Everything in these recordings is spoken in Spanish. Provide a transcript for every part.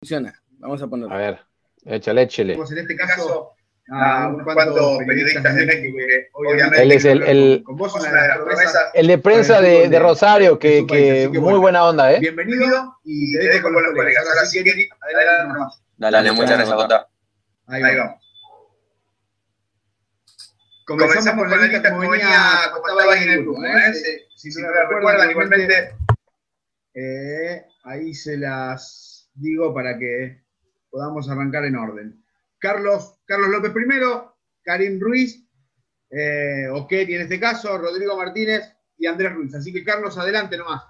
funciona. Vamos a ponerlo. A ver, échale, échale. En este caso, a unos cuantos periodistas de México que obviamente. Él es el, el, con vos una de las promesas. el de prensa de, de Rosario, que, que muy buena onda, ¿eh? Bienvenido y te dejo con los colegas. Ahora sí, adelante nomás. Dale, dale, muchas gracias, Jota. Ahí vamos. Comenzamos con la lista como venía, como estaba ahí en el grupo. ¿eh? Si, si no la recuerdan, igualmente, eh, ahí se las digo para que podamos arrancar en orden. Carlos, Carlos López primero, Karim Ruiz, eh, Okeri en este caso, Rodrigo Martínez y Andrés Ruiz. Así que Carlos, adelante nomás.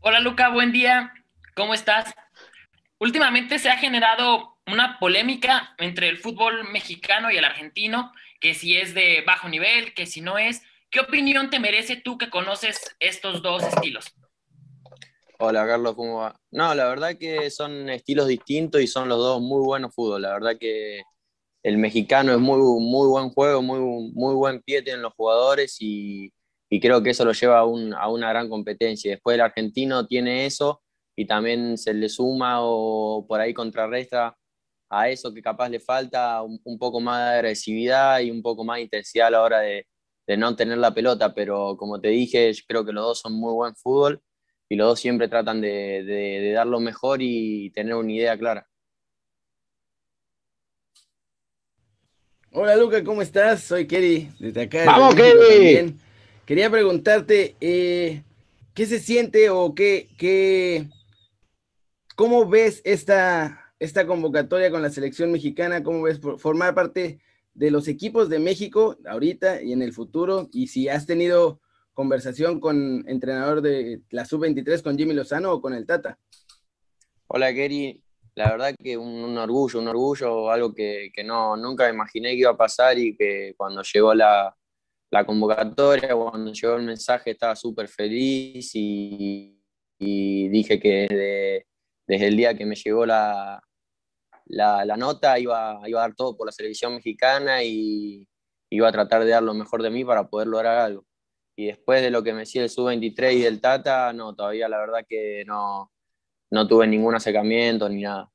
Hola Luca, buen día. ¿Cómo estás? Últimamente se ha generado una polémica entre el fútbol mexicano y el argentino, que si es de bajo nivel, que si no es. ¿Qué opinión te merece tú que conoces estos dos estilos? No, la verdad que son estilos distintos y son los dos muy buenos fútbol. La verdad que el mexicano es muy, muy buen juego, muy, muy buen pie tienen los jugadores y, y creo que eso lo lleva a, un, a, una gran competencia. Después el argentino tiene eso y también se le suma o por ahí contrarresta a eso que capaz le falta un, poco más de agresividad y un poco más de intensidad a la hora de, de no tener la pelota, pero como te dije, yo creo que los dos son muy buen fútbol y los dos siempre tratan de, de, de, dar lo mejor y tener una idea clara. Hola Luca, ¿cómo estás? Soy Kerry, desde acá. ¡Vamos, Kerry! Quería preguntarte, eh, ¿qué se siente o qué, qué, cómo ves esta, esta convocatoria con la selección mexicana? ¿Cómo ves formar parte de los equipos de México ahorita y en el futuro? Y si has tenido conversación con entrenador de la sub-23, con Jimmy Lozano o con el Tata. Hola, Kerry. La verdad que un, orgullo, un orgullo, algo que, no, nunca imaginé que iba a pasar y que cuando llegó la, convocatoria, cuando llegó el mensaje estaba súper feliz y, dije que desde, el día que me llegó la nota iba, iba, a dar todo por la selección mexicana y iba a tratar de dar lo mejor de mí para poder lograr algo y después de lo que me decía el sub-23 y del Tata, no, todavía la verdad que no, no tuve ningún acercamiento ni nada.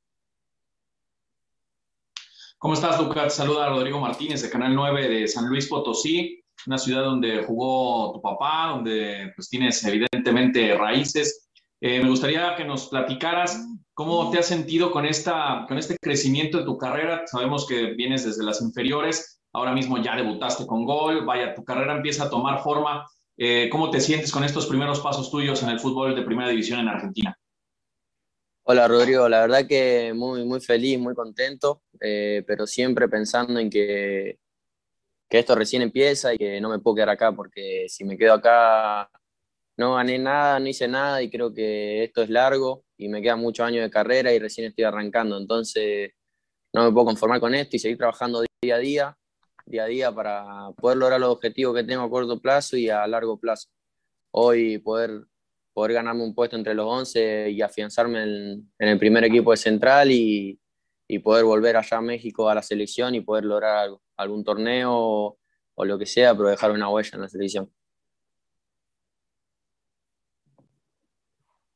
¿Cómo estás, Lucas? Saluda a Rodrigo Martínez de Canal 9 de San Luis Potosí, una ciudad donde jugó tu papá, donde pues tienes evidentemente raíces. Eh, me gustaría que nos platicaras cómo te has sentido con, esta, con este crecimiento en tu carrera. Sabemos que vienes desde las inferiores, ahora mismo ya debutaste con gol, vaya, tu carrera empieza a tomar forma. Eh, ¿Cómo te sientes con estos primeros pasos tuyos en el fútbol de primera división en Argentina? Hola Rodrigo, la verdad que muy, muy feliz, muy contento, eh, pero siempre pensando en que, que esto recién empieza y que no me puedo quedar acá, porque si me quedo acá no gané nada, no hice nada y creo que esto es largo y me quedan muchos años de carrera y recién estoy arrancando, entonces no me puedo conformar con esto y seguir trabajando día a día día a día para poder lograr los objetivos que tengo a corto plazo y a largo plazo. Hoy poder, poder ganarme un puesto entre los 11 y afianzarme en, el primer equipo de central y, y, poder volver allá a México a la selección y poder lograr algún torneo o, o lo que sea, pero dejar una huella en la selección.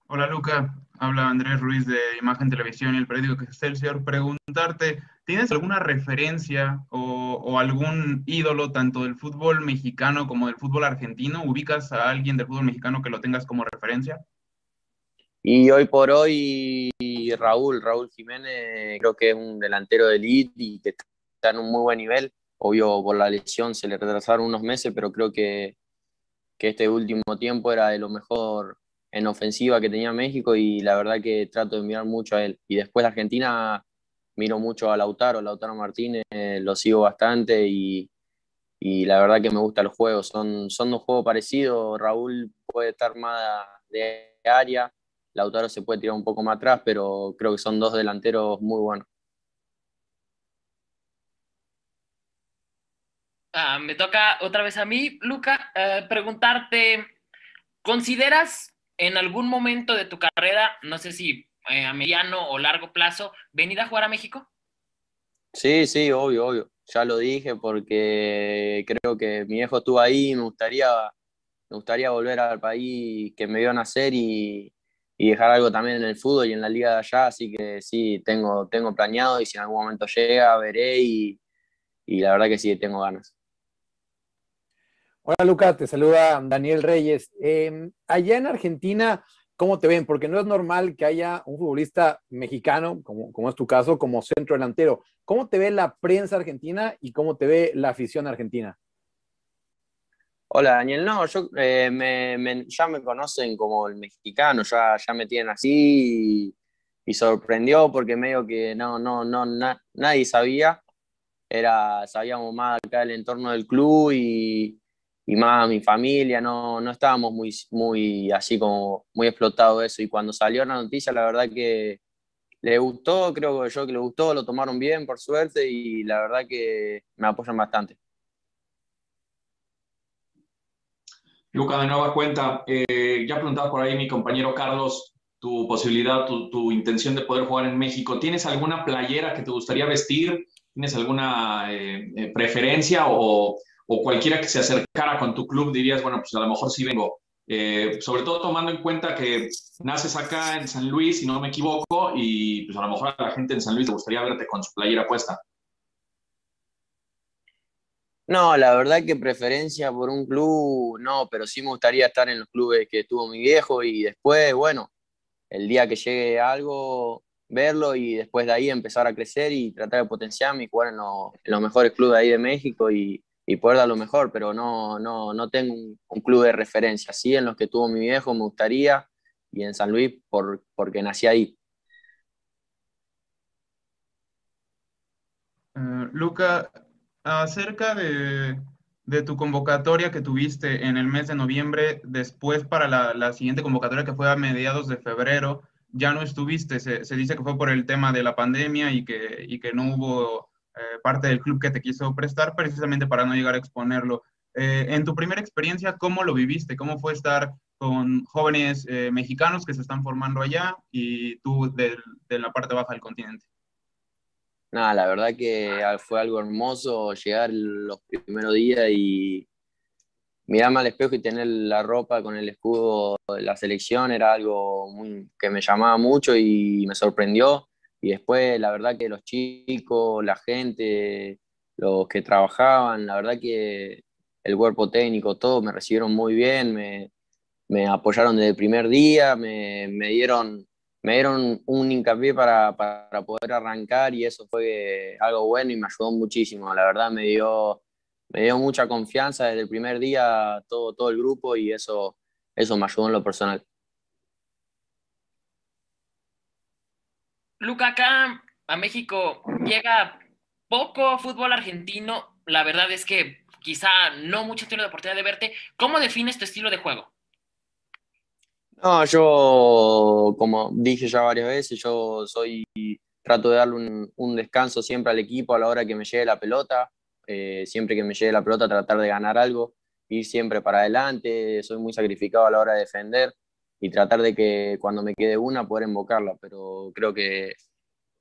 Hola Luca, habla Andrés Ruiz de Imagen Televisión y el periódico Excelsior. Preguntarte, ¿tienes alguna referencia o, algún ídolo tanto del fútbol mexicano como del fútbol argentino? ¿Ubicas a alguien del fútbol mexicano que lo tengas como referencia? Y hoy por hoy Raúl, Raúl Jiménez, creo que es un delantero de elite y que está en un muy buen nivel. Obvio, por la lesión se le retrasaron unos meses, pero creo que, que este último tiempo era de lo mejor en ofensiva que tenía México y la verdad que trato de mirar mucho a él. Y después de Argentina miro mucho a Lautaro, Lautaro Martínez, lo sigo bastante y, y, la verdad que me gustan los juegos. Son, son dos juegos parecidos, Raúl puede estar más de área, Lautaro se puede tirar un poco más atrás, pero creo que son dos delanteros muy buenos. Ah, me toca otra vez a mí, Luca, eh, preguntarte, ¿consideras en algún momento de tu carrera, no sé si eh, a mediano o largo plazo, venir a jugar a México? Sí, sí, obvio, obvio. Ya lo dije porque creo que mi hijo estuvo ahí y me gustaría, me gustaría volver al país que me vio nacer y, y dejar algo también en el fútbol y en la liga de allá, así que sí, tengo, tengo planeado y si en algún momento llega, veré y, y la verdad que sí, tengo ganas. Hola Luca, te saluda Daniel Reyes. Em, allá en Argentina, ¿cómo te ven? Porque no es normal que haya un futbolista mexicano, como, es tu caso, como centro delantero. ¿Cómo te ve la prensa argentina y cómo te ve la afición argentina? Hola Daniel, no, yo eh, me, ya me conocen como el mexicano, ya, me tienen así y, sorprendió porque medio que no, no, no, nadie sabía, era, sabíamos más acá del entorno del club y, y más mi familia, no, no estábamos muy, muy así como muy explotado eso. Y cuando salió la noticia, la verdad que le gustó, creo que yo que le gustó, lo tomaron bien por suerte y la verdad que me apoyan bastante. Luca, de nueva cuenta, eh, ya preguntaba por ahí mi compañero Carlos tu posibilidad, tu, tu, intención de poder jugar en México. ¿Tienes alguna playera que te gustaría vestir? ¿Tienes alguna eh, eh, preferencia o, o cualquiera que se acercara con tu club dirías, bueno, pues a lo mejor sí vengo. Eh, sobre todo tomando en cuenta que naces acá en San Luis, si no me equivoco, y pues a lo mejor a la gente en San Luis le gustaría verte con su playera puesta. No, la verdad que preferencia por un club, no, pero sí me gustaría estar en los clubes que tuvo mi viejo y después, bueno, el día que llegue algo, verlo y después de ahí empezar a crecer y tratar de potenciarme y jugar en, en los mejores clubes ahí de México y, y poder dar lo mejor, pero no, no, no tengo un, club de referencia. Sí, en los que tuvo mi viejo me gustaría y en San Luis por, porque nací ahí. Eh, Luca, acerca de, tu convocatoria que tuviste en el mes de noviembre, después para la, siguiente convocatoria que fue a mediados de febrero, ya no estuviste. Se, se, dice que fue por el tema de la pandemia y que, y que no hubo eh, parte del club que te quiso prestar precisamente para no llegar a exponerlo. Eh, en tu primera experiencia, ¿cómo lo viviste? ¿Cómo fue estar con jóvenes eh, mexicanos que se están formando allá y tú de, la parte baja del continente? Nada, la verdad que fue algo hermoso llegar los primeros días y mirarme al espejo y tener la ropa con el escudo de la selección era algo que me llamaba mucho y me sorprendió. Y después, la verdad que los chicos, la gente, los que trabajaban, la verdad que el cuerpo técnico, todo me recibieron muy bien, me, apoyaron desde el primer día, me, dieron, me dieron un hincapié para, poder arrancar y eso fue algo bueno y me ayudó muchísimo. La verdad me dio, me dio mucha confianza desde el primer día todo, todo el grupo y eso, eso me ayudó en lo personal. Luca, acá a México llega poco fútbol argentino. La verdad es que quizá no mucho tiene la oportunidad de verte. ¿Cómo defines tu estilo de juego? No, yo, como dije ya varias veces, yo soy, trato de darle un, descanso siempre al equipo a la hora que me llegue la pelota. Eh, siempre que me llegue la pelota, tratar de ganar algo, ir siempre para adelante. Soy muy sacrificado a la hora de defender y tratar de que cuando me quede una poder invocarla, pero creo que,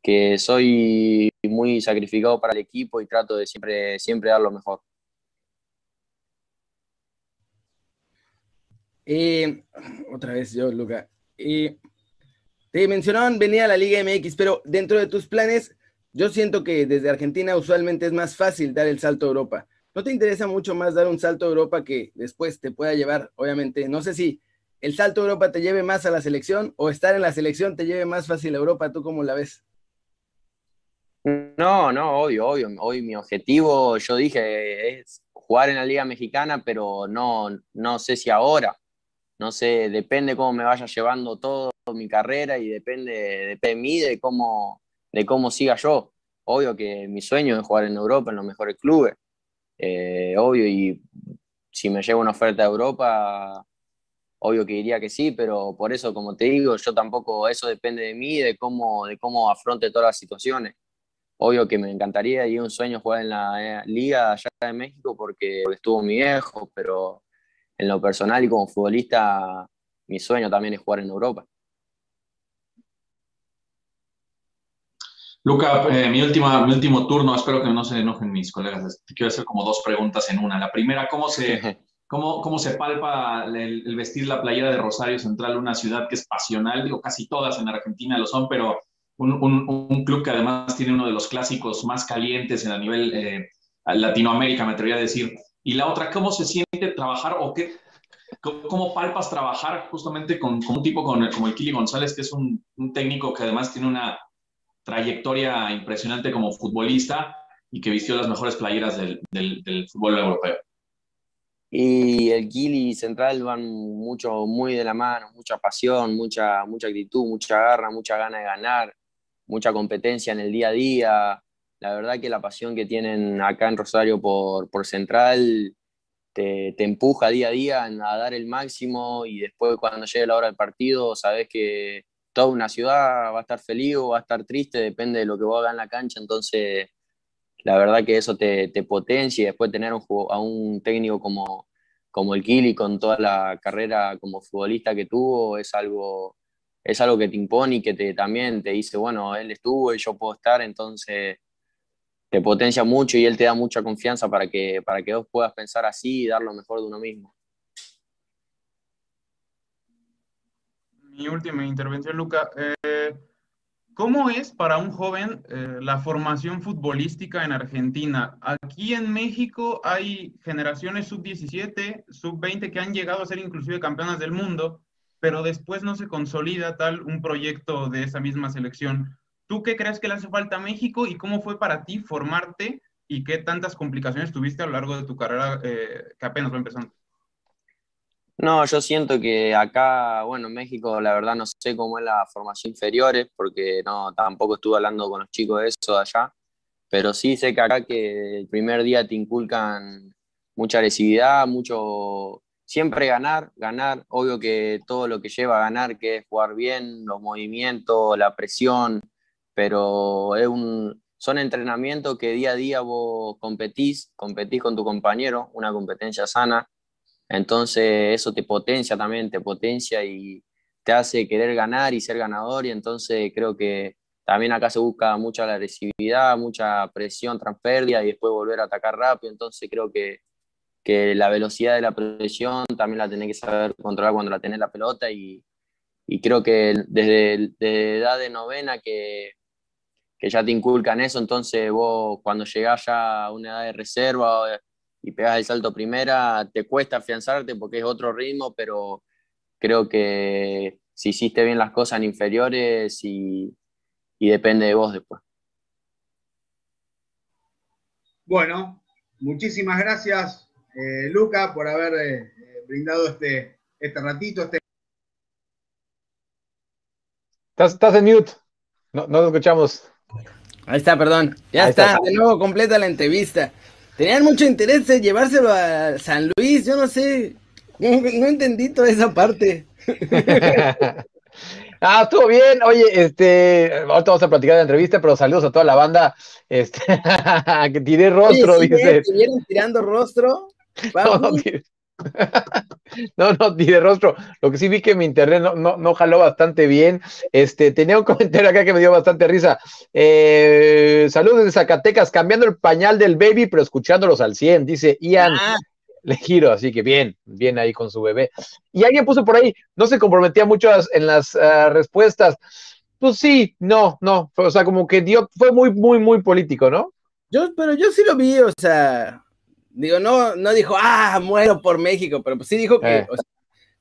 que soy muy sacrificado para el equipo y trato de siempre, siempre dar lo mejor. Eh, otra vez yo, Luca. Eh, te mencionaban venir a la Liga MX, pero dentro de tus planes, yo siento que desde Argentina usualmente es más fácil dar el salto a Europa. ¿No te interesa mucho más dar un salto a Europa que después te pueda llevar, obviamente, no sé si el salto a Europa te lleve más a la selección o estar en la selección te lleve más fácil a Europa? ¿Tú cómo la ves? No, no, obvio, obvio. Hoy mi objetivo, yo dije, es jugar en la Liga Mexicana, pero no, no sé si ahora. No sé, depende cómo me vaya llevando todo mi carrera y depende, de mí, de cómo, de cómo siga yo. Obvio que mi sueño es jugar en Europa, en los mejores clubes. Eh, obvio, y si me llevo una oferta de Europa, obvio que diría que sí, pero por eso, como te digo, yo tampoco, eso depende de mí, de cómo, de cómo afronte todas las situaciones. Obvio que me encantaría y un sueño jugar en la eh, liga allá de México porque estuvo mi viejo, pero en lo personal y como futbolista, mi sueño también es jugar en Europa. Luca, eh, mi, última, mi último turno, espero que no se enojen mis colegas. Te quiero hacer como dos preguntas en una. La primera, ¿cómo se, cómo, cómo se palpa el, vestir la playera de Rosario Central, una ciudad que es pasional, digo, casi todas en Argentina lo son, pero un, un, club que además tiene uno de los clásicos más calientes en a nivel eh, Latinoamérica, me atrevería a decir. Y la otra, ¿cómo se siente trabajar o qué, cómo, palpas trabajar justamente con, un tipo como el Kili González, que es un, un técnico que además tiene una trayectoria impresionante como futbolista y que vistió las mejores playeras del, del, del fútbol europeo? Y el Kili Central van mucho, muy de la mano, mucha pasión, mucha, mucha actitud, mucha garra, mucha gana de ganar, mucha competencia en el día a día. La verdad que la pasión que tienen acá en Rosario por, por Central te, te, empuja día a día a dar el máximo y después cuando llegue la hora del partido sabes que toda una ciudad va a estar feliz o va a estar triste, depende de lo que vos hagas en la cancha, entonces la verdad que eso te, potencia y después tener a un técnico como, como el Kili con toda la carrera como futbolista que tuvo es algo, es algo que te impone y que te, también te dice, bueno, él estuvo y yo puedo estar, entonces te potencia mucho y él te da mucha confianza para que, para que vos puedas pensar así y dar lo mejor de uno mismo. Mi última intervención, Luca. Eh, ¿Cómo es para un joven eh, la formación futbolística en Argentina? Aquí en México hay generaciones sub-17, sub-20 que han llegado a ser inclusive campeonas del mundo, pero después no se consolida tal un proyecto de esa misma selección. ¿Tú qué crees que le hace falta a México y cómo fue para ti formarte y qué tantas complicaciones tuviste a lo largo de tu carrera eh, que apenas va empezando? No, yo siento que acá, bueno, en México la verdad no sé cómo es la formación inferiores, porque no, tampoco estuve hablando con los chicos de eso de allá, pero sí sé que acá que el primer día te inculcan mucha agresividad, mucho, siempre ganar, ganar, obvio que todo lo que lleva a ganar, que es jugar bien, los movimientos, la presión, pero es un, son entrenamientos que día a día vos competís, competís con tu compañero, una competencia sana, entonces eso te potencia también, te potencia y te hace querer ganar y ser ganador y entonces creo que también acá se busca mucha agresividad, mucha presión tras y después volver a atacar rápido, entonces creo que, que la velocidad de la presión también la tenés que saber controlar cuando la tenés la pelota y, y creo que desde, desde edad de novena que, que ya te inculcan eso, entonces vos cuando llegás ya a una edad de reserva y pegas el salto primera, te cuesta afianzarte porque es otro ritmo, pero creo que si hiciste bien las cosas en inferiores y, depende de vos después. Bueno, muchísimas gracias, eh, Luca, por haber eh, brindado este, este ratito. Este... Estás, en mute, no, no lo escuchamos. Ahí está, perdón. Ya está, de nuevo completa la entrevista. Tenían mucho interés en llevárselo a San Luis, yo no sé, no, entendí toda esa parte. Ah, estuvo bien. Oye, este, ahorita vamos a platicar de la entrevista, pero saludos a toda la banda. Este, que tiré rostro, dice. tirando rostro? No, no, ni de rostro. Lo que sí vi que mi internet no, no, jaló bastante bien. Este, tenía un comentario acá que me dio bastante risa. Eh, saludos de Zacatecas, cambiando el pañal del baby, pero escuchándolos al 100, dice Ian. Ah. Le giro, así que bien, bien ahí con su bebé. Y alguien puso por ahí, no se comprometía mucho en las ah, respuestas. Pues sí, no, no, o sea, como que dio, fue muy, muy, muy político, ¿no? Yo, pero yo sí lo vi, o sea, Digo, no, no dijo, ah, muero por México, pero pues sí dijo que, eh.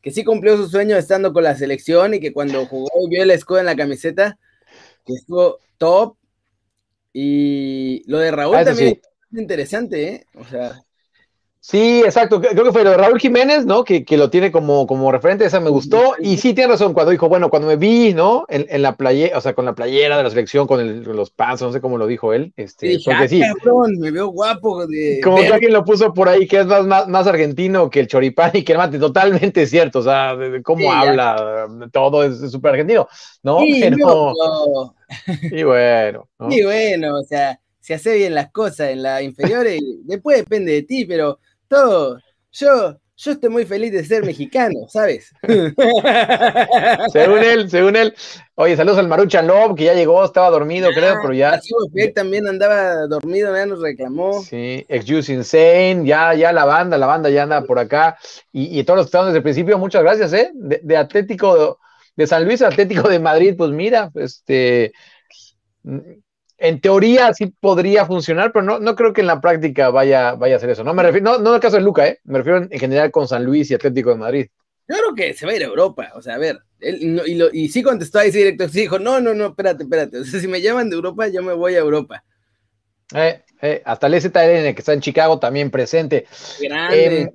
que sí cumplió su sueño estando con la selección y que cuando jugó y vio el escudo en la camiseta, que estuvo top. Y lo de Raúl ah, también es interesante, ¿eh? O sea. Sí, exacto. Creo que fue lo de Raúl Jiménez, ¿no? Que, que, lo tiene como, como referente, esa me gustó. Y sí, tiene razón, cuando dijo, bueno, cuando me vi, ¿no? En, en la playera, o sea, con la playera de la selección, con, los pants, no sé cómo lo dijo él. Este, sí, porque sí. Cabrón, me veo guapo. como que alguien lo puso por ahí, que es más, más, argentino que el choripán y que el mate, totalmente cierto. O sea, de, cómo habla, todo es súper argentino, ¿no? Sí, Pero, Y bueno. ¿no? Y bueno, o sea, se hace bien las cosas en la inferior y después depende de ti, pero todo. Yo, yo estoy muy feliz de ser mexicano, ¿sabes? según él, según él. Oye, saludos al Maruchan Love, que ya llegó, estaba dormido, creo, pero ya. Él también andaba dormido, ya nos reclamó. Sí, Excuse Insane, ya, ya la banda, la banda ya anda por acá. Y, y todos los que están desde el principio, muchas gracias, ¿eh? De, Atlético de San Luis, Atlético de Madrid, pues mira, este en teoría sí podría funcionar, pero no, no creo que en la práctica vaya, vaya a ser eso. No me refiero, no, no en el caso de Luca, ¿eh? me refiero en general con San Luis y Atlético de Madrid. Yo creo que se va a ir a Europa, o sea, a ver, él, y, lo, y, sí contestó ahí directo, sí dijo, no, no, no, espérate, espérate, o sea, si me llaman de Europa, yo me voy a Europa. Eh, eh, hasta el STLN que está en Chicago también presente. Grande. Em,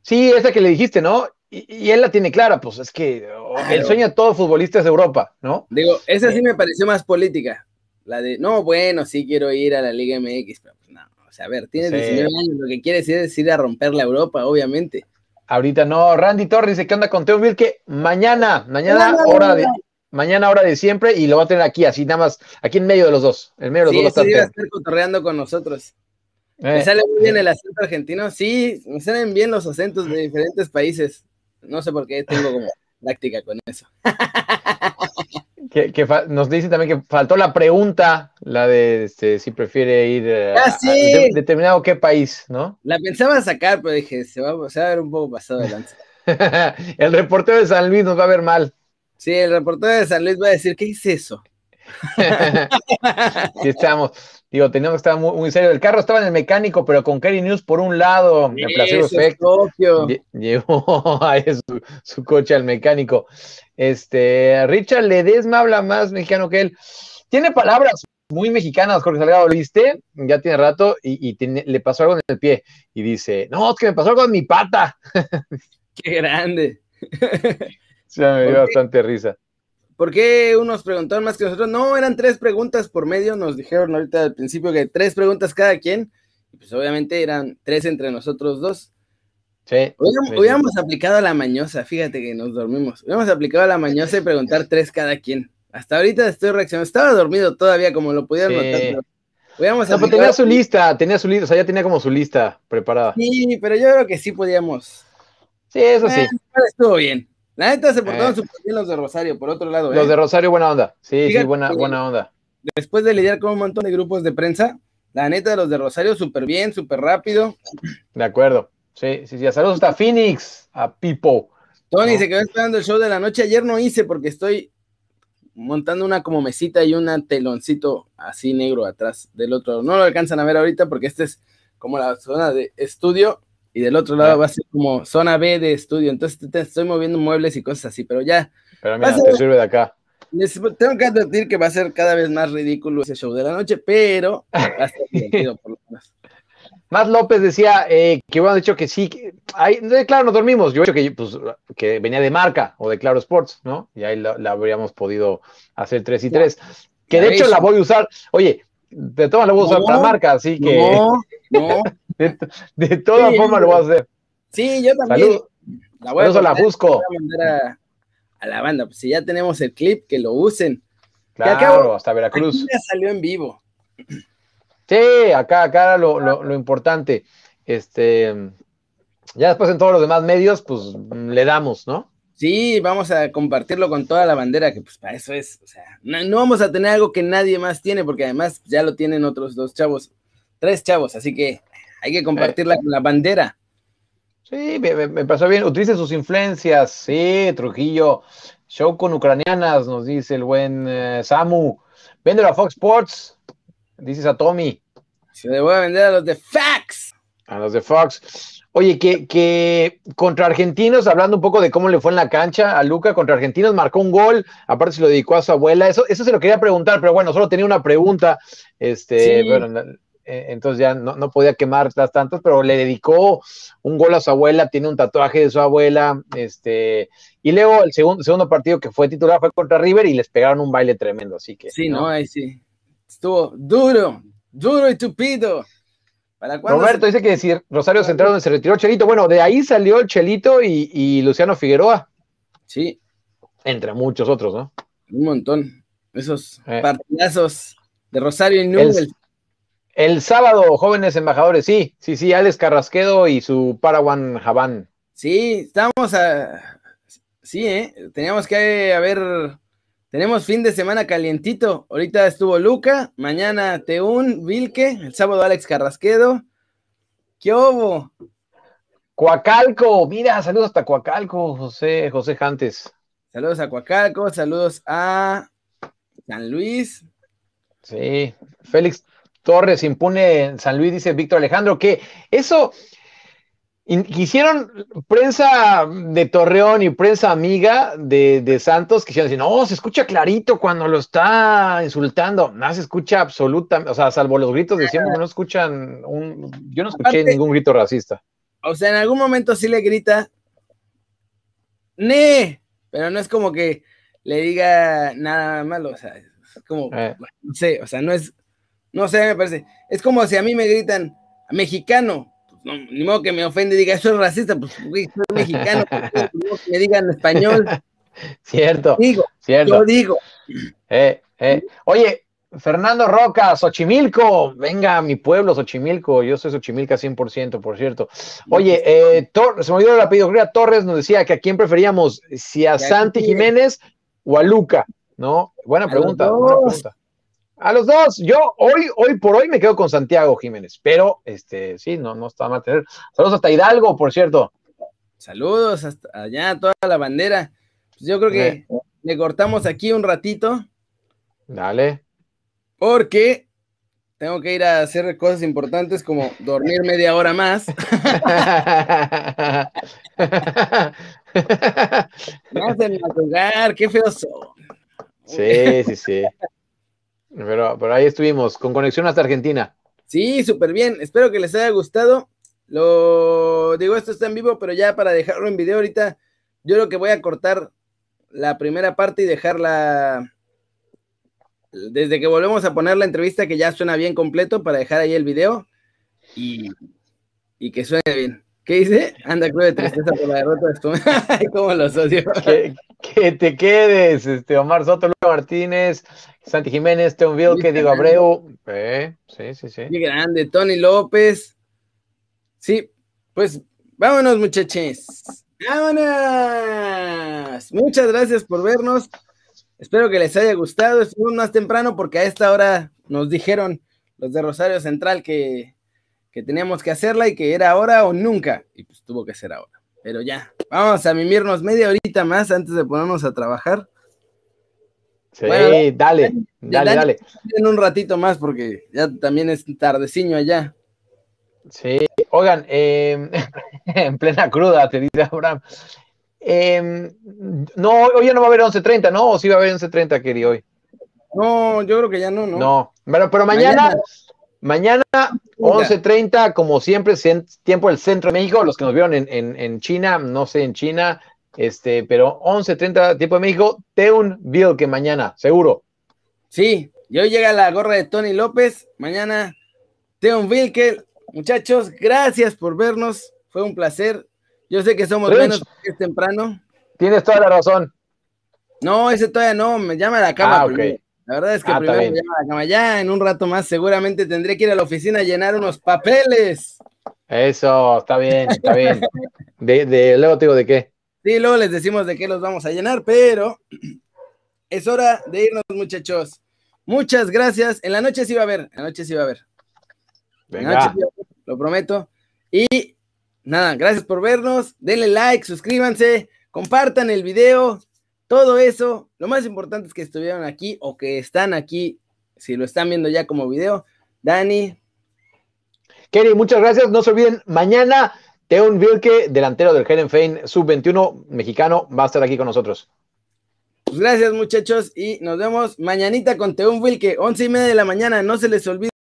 sí, esa que le dijiste, ¿no? Y, él la tiene clara, pues es que el sueño de todo futbolista es de Europa, ¿no? Digo, esa sí eh. me pareció más política. La de, no, bueno, sí quiero ir a la Liga MX, pero pues no. O sea, a ver, tienes 19 años, lo que quieres es ir a romper la Europa, obviamente. Ahorita no, Randy Torres dice que anda con Teo que mañana, mañana, hora de, mañana hora de siempre, y lo va a tener aquí, así nada más, aquí en medio de los dos, en medio de los dos. Sí, va a estar cotorreando con nosotros. me eh. sale muy bien el acento argentino, sí, me salen bien los acentos de diferentes países. No sé por qué tengo como práctica con eso. Que, nos dice también que faltó la pregunta, la de este, si prefiere ir eh, ah, a, determinado qué país, ¿no? La pensaba sacar, pero dije, se va, a ver un poco pasado adelante. el reportero de San Luis nos va a ver mal. Sí, el reportero de San Luis va a decir, ¿qué es eso? Sí, estamos. Digo, teníamos que estar muy, muy, serio. El carro estaba en el mecánico, pero con Kerry News por un lado, el Placebo Effect llevó a su, su, coche al mecánico. Este, Richard Ledesma habla más mexicano que él. Tiene palabras muy mexicanas, Jorge Salgado, ¿lo viste? Ya tiene rato y, le pasó algo en el pie. Y dice, no, es que me pasó algo en mi pata. Qué grande. Se me dio bastante risa. ¿Por qué unos preguntaron más que nosotros? No, eran tres preguntas por medio, nos dijeron ahorita al principio que tres preguntas cada quien, y pues obviamente eran tres entre nosotros dos. Sí. Hubiéramos, aplicado a la mañosa, fíjate que nos dormimos. Hubiéramos aplicado a la mañosa y preguntar tres cada quien. Hasta ahorita estoy reaccionando. Estaba dormido todavía, como lo pudieron notar, pero hubiéramos tenía su lista, tenía su lista, o sea, ya tenía como su lista preparada. Sí, pero yo creo que sí podíamos. Sí, eso sí. estuvo bien. La neta se portaron eh. súper bien los de Rosario, por otro lado. Los ¿eh? de Rosario, buena onda. Sí, sí, buena, buena onda. Después de lidiar con un montón de grupos de prensa, la neta, los de Rosario, súper bien, súper rápido. De acuerdo. Sí, sí, sí. Saludos hasta Phoenix, a Pipo. Tony se quedó esperando el show de la noche. Ayer no hice porque estoy montando una como mesita y un teloncito así negro atrás del otro. No lo alcanzan a ver ahorita porque este es como la zona de estudio y del otro lado va a ser como zona B de estudio. Entonces te estoy moviendo muebles y cosas así, pero ya. Pero mira, te sirve de acá. tengo que advertir que va a ser cada vez más ridículo ese show de la noche, pero va a ser divertido por lo menos. Más López decía eh, que hubieran dicho que sí, que, claro, nos dormimos. Yo he dicho que, pues, que venía de marca o de Claro Sports, ¿no? Y ahí la, habríamos podido hacer 3 y 3. Que de hecho la voy a usar. Oye, de todas la voy a usar para marca, así que. No, no. de, todas formas lo voy a hacer. Sí, yo también. La voy a, la busco. a, la banda, pues si ya tenemos el clip, que lo usen. Claro, hasta Veracruz. Ya salió en vivo. Sí, acá, acá lo, lo, lo, importante. Este, ya después en todos los demás medios, pues le damos, ¿no? Sí, vamos a compartirlo con toda la bandera, que pues para eso es, o sea, no, no, vamos a tener algo que nadie más tiene, porque además ya lo tienen otros dos chavos, tres chavos, así que hay que compartirla con la bandera. Sí, me, pasó bien. Utilice sus influencias. Sí, Trujillo. Show con ucranianas, nos dice el buen eh, Samu. Véndelo a Fox Sports, dices a Tommy. Se le voy a vender a los de Fax. A los de Fox. Oye, que, que, contra Argentinos, hablando un poco de cómo le fue en la cancha a Luca, contra Argentinos marcó un gol, aparte se lo dedicó a su abuela. Eso, eso se lo quería preguntar, pero bueno, solo tenía una pregunta. Este, bueno, entonces ya no, podía quemar las tantas, pero le dedicó un gol a su abuela, tiene un tatuaje de su abuela, este, y luego el segundo, segundo partido que fue titular fue contra River y les pegaron un baile tremendo, así que. Sí, no, ahí sí. Estuvo duro, duro y tupido. Roberto dice que decir Rosario Central donde se retiró Chelito, bueno, de ahí salió el Chelito y, Luciano Figueroa. Sí. Entre muchos otros, ¿no? Un montón. Esos eh. partidazos de Rosario y Nubel. El sábado, jóvenes embajadores, sí, sí, sí, Alex Carrasquedo y su Paraguan Javán. Sí, estamos a. Sí, ¿eh? Teníamos que haber. Tenemos fin de semana calientito. Ahorita estuvo Luca, mañana Teún, Vilque, el sábado Alex Carrasquedo. ¿Qué hubo? Coacalco, mira, saludos hasta Coacalco, José, José Jantes. Saludos a Coacalco, saludos a San Luis. Sí, Félix Torres impune en San Luis, dice Víctor Alejandro, que eso hicieron prensa de Torreón y prensa amiga de, Santos, quisieron decir, no, se escucha clarito cuando lo está insultando, no se escucha absolutamente, o sea, salvo los gritos de siempre, no escuchan un, yo no escuché ningún grito racista. O sea, en algún momento sí le grita, ne, pero no es como que le diga nada malo, o sea, es como, eh. no sé, o sea, no es, no sé, me parece, es como si a mí me gritan, mexicano, no, ni modo que me ofende y diga, eso es racista, pues soy mexicano, que me digan español. Cierto. Digo, cierto. yo digo. Eh, eh. Oye, Fernando Roca, Xochimilco, venga a mi pueblo, Xochimilco, yo soy Xochimilca 100%, por cierto. Oye, eh, se me olvidó el apellido, Torres nos decía que a quién preferíamos, si a Santi Jiménez o a Luca, ¿no? Buena pregunta, buena pregunta. A los dos, yo hoy, hoy por hoy me quedo con Santiago Jiménez, pero este, sí, no, no está mal tener. Saludos hasta Hidalgo, por cierto. Saludos hasta allá, toda la bandera. Pues yo creo que le cortamos aquí un ratito. Dale. Porque tengo que ir a hacer cosas importantes como dormir media hora más. Me hacen jugar, qué feos son. Sí, sí, sí. Pero, pero ahí estuvimos, con conexión hasta Argentina. Sí, súper bien. Espero que les haya gustado. Lo digo, esto está en vivo, pero ya para dejarlo en video ahorita, yo creo que voy a cortar la primera parte y dejarla desde que volvemos a poner la entrevista que ya suena bien completo para dejar ahí el video y, y que suene bien. ¿Qué dice? Anda, creo de tristeza por la derrota de esto. ¿Cómo los odio? Que, que, te quedes, este, Omar Soto, Luis Martínez, Santi Jiménez, Teon que Diego Abreu. Eh, sí, sí, sí. Qué grande, Tony López. Sí, pues vámonos, muchachos. ¡Vámonos! Muchas gracias por vernos. Espero que les haya gustado. Estuvimos más temprano porque a esta hora nos dijeron los de Rosario Central que que teníamos que hacerla y que era ahora o nunca. Y pues tuvo que ser ahora. Pero ya, vamos a mimirnos media horita más antes de ponernos a trabajar. Sí, dale, dale, dale, En un ratito más porque ya también es tardeciño allá. Sí, oigan, em, en plena cruda, te dice Abraham. Em, no, hoy ya no va a haber 11.30, ¿no? ¿O sí va a haber 11.30, Keri, hoy? No, yo creo que ya no, ¿no? No, pero, pero mañana Mañana, 11.30, como siempre, tiempo del centro de México. Los que nos vieron en, China, no sé en China, este, pero 11.30, tiempo de México. Teun Bill, que mañana, seguro. Sí, y hoy llega la gorra de Tony López. Mañana, Teun que Muchachos, gracias por vernos. Fue un placer. Yo sé que somos menos que es temprano. Tienes toda la razón. No, ese todavía no, me llama a la cama. Ah, la verdad es que ah, primero me llama la cama. Ya en un rato más seguramente tendré que ir a la oficina a llenar unos papeles. Eso, está bien, está bien. De, luego te digo de qué. Sí, luego les decimos de qué los vamos a llenar, pero es hora de irnos, muchachos. Muchas gracias. En la noche sí va a haber, en la noche sí va a haber. Venga. lo prometo. Y nada, gracias por vernos. Denle like, suscríbanse, compartan el video, todo eso, lo más importante es que estuvieron aquí o que están aquí, si lo están viendo ya como video. Dani. Kerry, muchas gracias. No se olviden, mañana Teon Vilke, delantero del Fein sub-21 mexicano, va a estar aquí con nosotros. Pues gracias, muchachos, y nos vemos mañanita con Teon Wilke, once y media de la mañana. No se les olvide.